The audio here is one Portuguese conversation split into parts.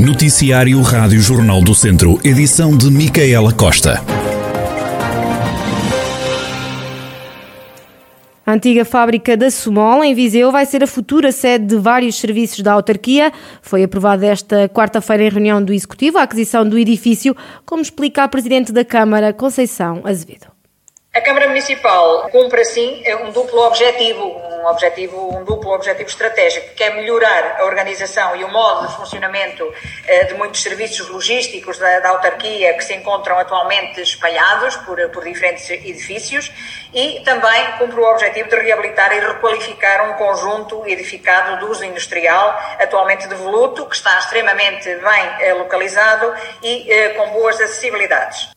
Noticiário Rádio Jornal do Centro, edição de Micaela Costa. A antiga fábrica da Sumol, em Viseu, vai ser a futura sede de vários serviços da autarquia. Foi aprovada esta quarta-feira em reunião do Executivo a aquisição do edifício, como explica a Presidente da Câmara, Conceição Azevedo. A Câmara Municipal cumpre assim um duplo objetivo, um objetivo, um duplo objetivo estratégico, que é melhorar a organização e o modo de funcionamento eh, de muitos serviços logísticos da, da autarquia que se encontram atualmente espalhados por, por diferentes edifícios e também cumpre o objetivo de reabilitar e requalificar um conjunto edificado de uso industrial, atualmente devoluto, que está extremamente bem eh, localizado e eh, com boas acessibilidades.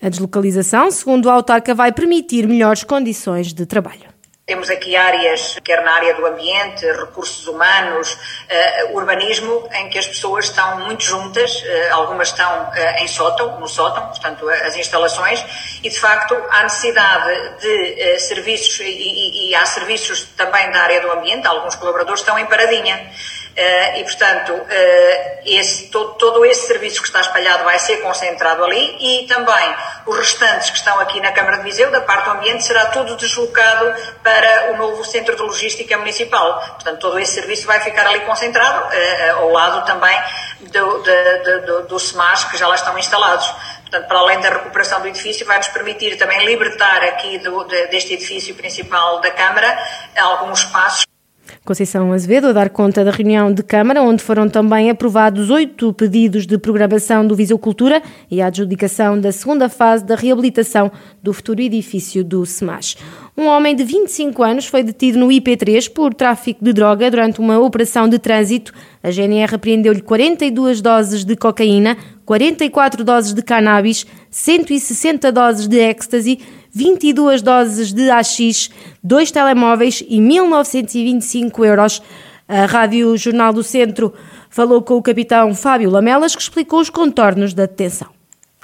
A deslocalização, segundo a autarca, vai permitir melhores condições de trabalho. Temos aqui áreas, quer na área do ambiente, recursos humanos, uh, urbanismo, em que as pessoas estão muito juntas, uh, algumas estão uh, em sótão, no sótão, portanto, as instalações, e de facto há necessidade de serviços, e, e, e, há serviços também da área do ambiente, alguns colaboradores estão em paradinha. Uh, e, portanto, uh, esse, todo, todo, esse serviço que está espalhado vai ser concentrado ali e também os restantes que estão aqui na Câmara de Viseu, da parte do ambiente, será tudo deslocado para o novo Centro de Logística Municipal. Portanto, todo esse serviço vai ficar ali concentrado, uh, ao lado também do, do, do, do que já lá estão instalados. Portanto, para além da recuperação do edifício, vai nos permitir também libertar aqui do, de, deste edifício principal da Câmara alguns espaços Conceição Azevedo a dar conta da reunião de Câmara, onde foram também aprovados oito pedidos de programação do Viseu Cultura e a adjudicação da segunda fase da reabilitação do futuro edifício do SEMAS. Um homem de 25 anos foi detido no IP3 por tráfico de droga durante uma operação de trânsito. A GNR apreendeu-lhe 42 doses de cocaína, 44 doses de cannabis, 160 doses de ecstasy, 22 doses de AX, dois telemóveis e 1.925 euros. A Rádio Jornal do Centro falou com o capitão Fábio Lamelas, que explicou os contornos da detenção.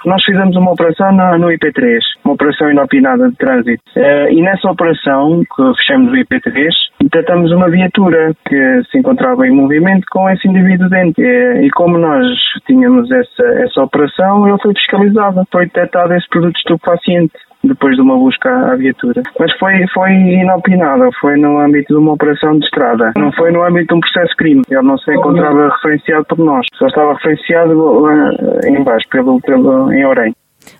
Nós fizemos uma operação no, no IP3, uma operação inopinada de trânsito. Uh, e nessa operação, que fechamos o IP3, detectamos uma viatura que se encontrava em movimento com esse indivíduo dentro. E, e como nós tínhamos essa, essa operação, ele foi fiscalizado. Foi detectado esse produto estupefaciente depois de uma busca à viatura. Mas foi, foi inopinado, foi no âmbito de uma operação de estrada, não foi no âmbito de um processo crime. Ele não se encontrava referenciado por nós, só estava referenciado lá em baixo, pelo, pelo, em Orem.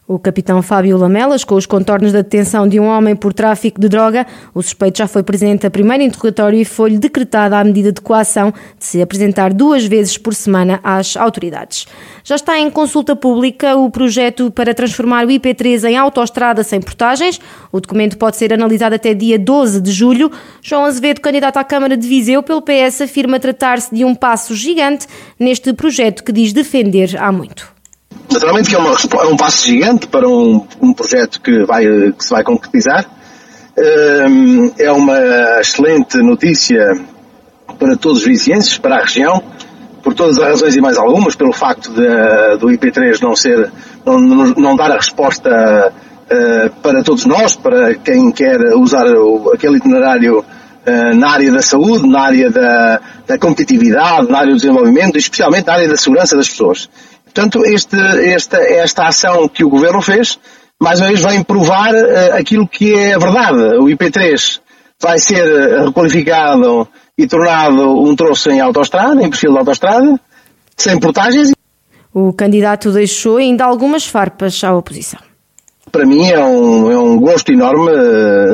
O capitão Fábio Lamelas, com os contornos da detenção de um homem por tráfico de droga, o suspeito já foi presente a primeiro interrogatório e foi-lhe decretada a medida de coação de se apresentar duas vezes por semana às autoridades. Já está em consulta pública o projeto para transformar o IP3 em autoestrada sem portagens. O documento pode ser analisado até dia 12 de julho. João Azevedo, candidato à Câmara de Viseu pelo PS, afirma tratar-se de um passo gigante neste projeto que diz defender há muito. Naturalmente que é, uma, é um passo gigante para um, um projeto que, vai, que se vai concretizar. Hum, é uma excelente notícia para todos os vizienses, para a região, por todas as razões e mais algumas, pelo facto de, do IP3 não ser, não, não dar a resposta uh, para todos nós, para quem quer usar aquele itinerário uh, na área da saúde, na área da, da competitividade, na área do desenvolvimento e especialmente na área da segurança das pessoas. Portanto, este, esta, esta ação que o Governo fez, mais uma vez vem provar uh, aquilo que é a verdade. O IP3 vai ser requalificado e tornado um troço em autoestrada, em perfil de autoestrada, sem portagens. O candidato deixou ainda algumas farpas à oposição. Para mim é um, é um gosto enorme,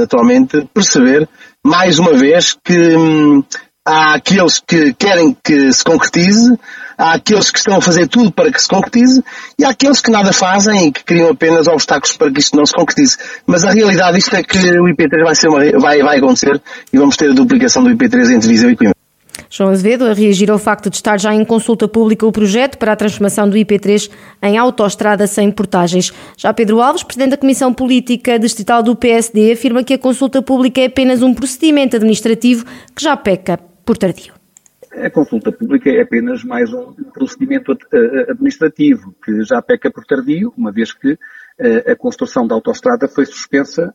atualmente, perceber, mais uma vez, que hum, há aqueles que querem que se concretize, há aqueles que estão a fazer tudo para que se concretize e há aqueles que nada fazem e que criam apenas obstáculos para que isto não se concretize. Mas a realidade isto é que o IP3 vai, ser uma, vai, vai acontecer e vamos ter a duplicação do IP3 entre Viseu e Coimbra. João Azevedo a reagir ao facto de estar já em consulta pública o projeto para a transformação do IP3 em autoestrada sem portagens. Já Pedro Alves, presidente da Comissão Política Distrital do PSD, afirma que a consulta pública é apenas um procedimento administrativo que já peca por tardio. A consulta pública é apenas mais um procedimento administrativo que já peca por tardio, uma vez que a construção da autoestrada foi suspensa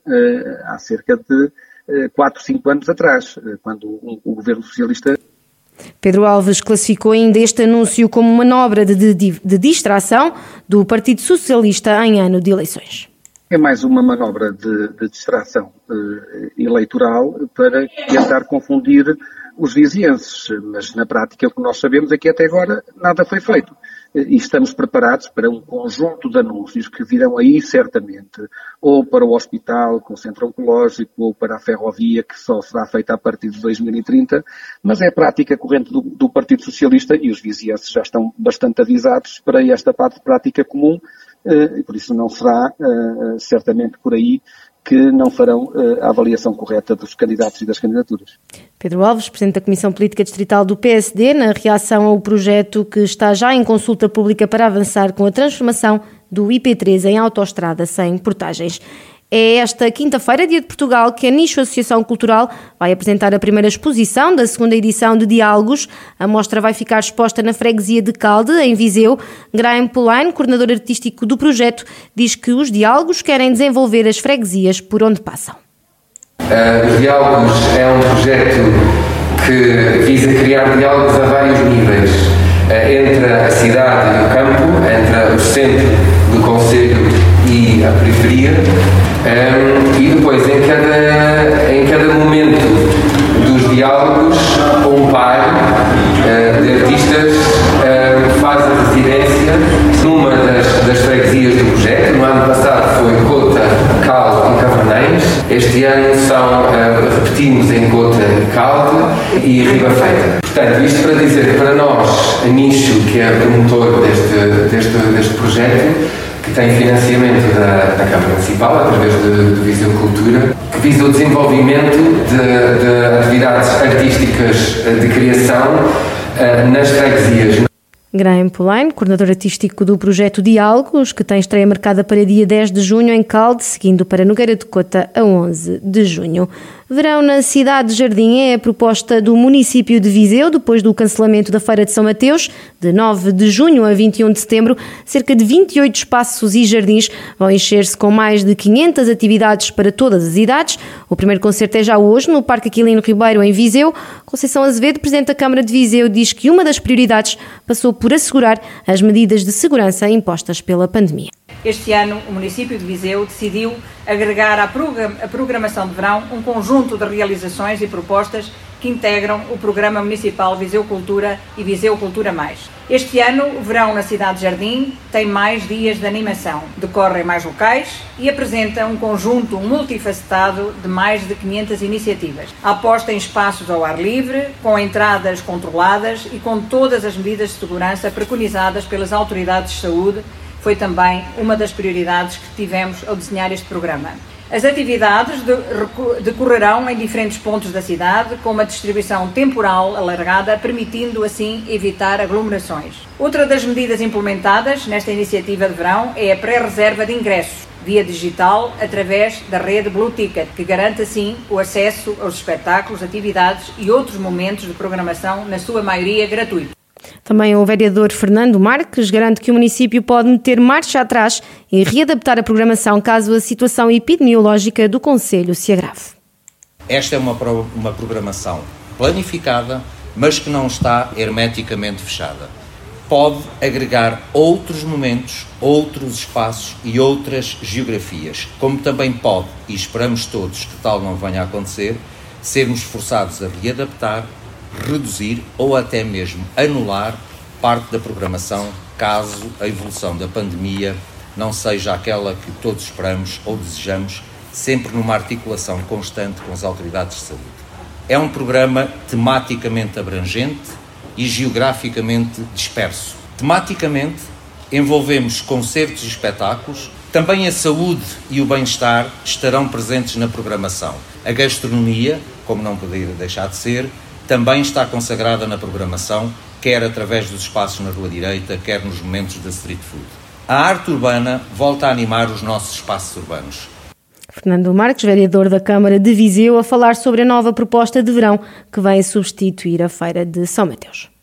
há cerca de 4, 5 anos atrás, quando o governo socialista Pedro Alves classificou ainda este anúncio como manobra de, de, de distração do Partido Socialista em ano de eleições. É mais uma manobra de, de distração uh, eleitoral para tentar confundir os vizienses, mas na prática o que nós sabemos é que até agora nada foi feito. E estamos preparados para um conjunto de anúncios que virão aí certamente, ou para o hospital com o centro oncológico, ou para a ferrovia, que só será feita a partir de 2030, mas é prática corrente do, do Partido Socialista e os vizinhanços já estão bastante avisados para esta prática comum, eh, e por isso não será eh, certamente por aí que não farão eh, a avaliação correta dos candidatos e das candidaturas. Pedro Alves, Presidente da Comissão Política Distrital do PSD, na reação ao projeto que está já em consulta pública para avançar com a transformação do IP3 em autoestrada sem portagens. É esta quinta-feira, dia de Portugal, que a Nicho Associação Cultural vai apresentar a primeira exposição da segunda edição de Diálogos. A mostra vai ficar exposta na freguesia de Calde, em Viseu. Graham Polaine, coordenador artístico do projeto, diz que os diálogos querem desenvolver as freguesias por onde passam. Uh, os Diálogos é um projeto que visa criar diálogos a vários níveis, uh, entre a cidade e o campo, entre o centro do Conselho e a periferia. Um, e depois, em cada, em cada momento dos diálogos, um par uh, de artistas uh, faz a residência numa das, das freguesias do projeto. No ano passado foi Cota, Cal e Cavanães. Este ano são, uh, repetimos em Cota, Calde e Riba Feita. Portanto, isto para dizer que para nós, a Nicho, que é promotor deste, deste, deste projeto, tem financiamento da, da Câmara Municipal, através do Viseu Cultura, que visa o desenvolvimento de, de atividades artísticas eh, de criação uh, nas freguesias. Graham Polaine, coordenador artístico do projeto Diálogos, que tem estreia marcada para dia 10 de junho em Calde, seguindo para Nogueira de Cota a 11 de junho. Verão na cidade de Jardim é a proposta do município de Viseu, depois do cancelamento da Feira de São Mateus, de 9 de junho a 21 de setembro. Cerca de 28 espaços e jardins vão encher-se com mais de 500 atividades para todas as idades. O primeiro concerto é já hoje, no Parque Aquilino Ribeiro, em Viseu. Conceição Azevedo, Presidente da Câmara de Viseu, diz que uma das prioridades passou por assegurar as medidas de segurança impostas pela pandemia. Este ano, o município de Viseu decidiu agregar à programação de verão um conjunto de realizações e propostas que integram o Programa Municipal Viseu Cultura e Viseu Cultura Mais. Este ano, o verão na Cidade Jardim tem mais dias de animação, decorre em mais locais e apresenta um conjunto multifacetado de mais de 500 iniciativas. Aposta em espaços ao ar livre, com entradas controladas e com todas as medidas de segurança preconizadas pelas autoridades de saúde foi também uma das prioridades que tivemos ao desenhar este programa. As atividades decorrerão em diferentes pontos da cidade, com uma distribuição temporal alargada, permitindo assim evitar aglomerações. Outra das medidas implementadas nesta iniciativa de verão é a pré-reserva de ingressos via digital através da rede Blue Ticket, que garante assim o acesso aos espetáculos, atividades e outros momentos de programação, na sua maioria gratuito. Também o vereador Fernando Marques garante que o município pode meter marcha atrás e readaptar a programação caso a situação epidemiológica do Conselho se agrave. Esta é uma, uma programação planificada, mas que não está hermeticamente fechada. Pode agregar outros momentos, outros espaços e outras geografias, como também pode, e esperamos todos que tal não venha a acontecer, sermos forçados a readaptar reduzir ou até mesmo anular parte da programação caso a evolução da pandemia não seja aquela que todos esperamos ou desejamos, sempre numa articulação constante com as autoridades de saúde. É um programa tematicamente abrangente e geograficamente disperso. Tematicamente, envolvemos concertos e espetáculos, também a saúde e o bem-estar estarão presentes na programação. A gastronomia, como não poderia deixar de ser, também está consagrada na programação, quer através dos espaços na Rua Direita, quer nos momentos da street food. A arte urbana volta a animar os nossos espaços urbanos. Fernando Marques, vereador da Câmara de Viseu, a falar sobre a nova proposta de verão que vem substituir a Feira de São Mateus.